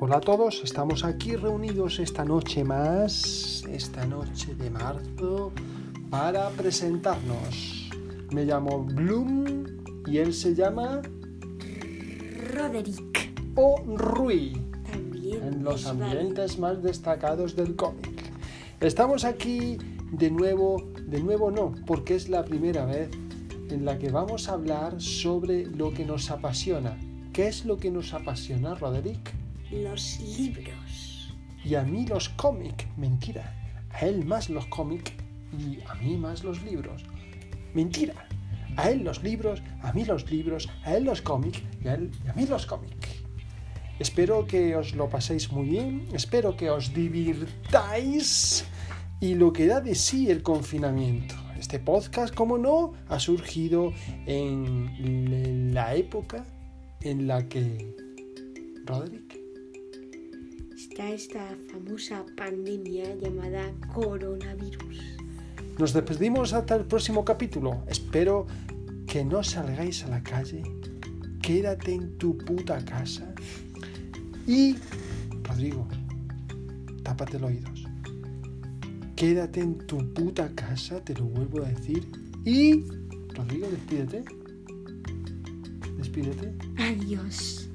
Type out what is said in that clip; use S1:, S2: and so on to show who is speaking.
S1: Hola a todos, estamos aquí reunidos esta noche más, esta noche de marzo, para presentarnos. Me llamo Bloom y él se llama
S2: Roderick.
S1: O Rui,
S2: También.
S1: en los ambientes más destacados del cómic. Estamos aquí de nuevo, de nuevo no, porque es la primera vez en la que vamos a hablar sobre lo que nos apasiona. ¿Qué es lo que nos apasiona, Roderick?
S2: Los libros.
S1: Y a mí los cómics, mentira. A él más los cómics y a mí más los libros. Mentira. A él los libros, a mí los libros, a él los cómics y a, y a mí los cómics. Espero que os lo paséis muy bien, espero que os divirtáis y lo que da de sí el confinamiento. Este podcast, como no, ha surgido en la época en la que... Roderick.
S2: Está esta famosa pandemia llamada coronavirus.
S1: Nos despedimos hasta el próximo capítulo. Espero que no salgáis a la calle. Quédate en tu puta casa. Y, Rodrigo, tápate los oídos. Quédate en tu puta casa, te lo vuelvo a decir. Y, Rodrigo, despídete. Despídete.
S2: Adiós.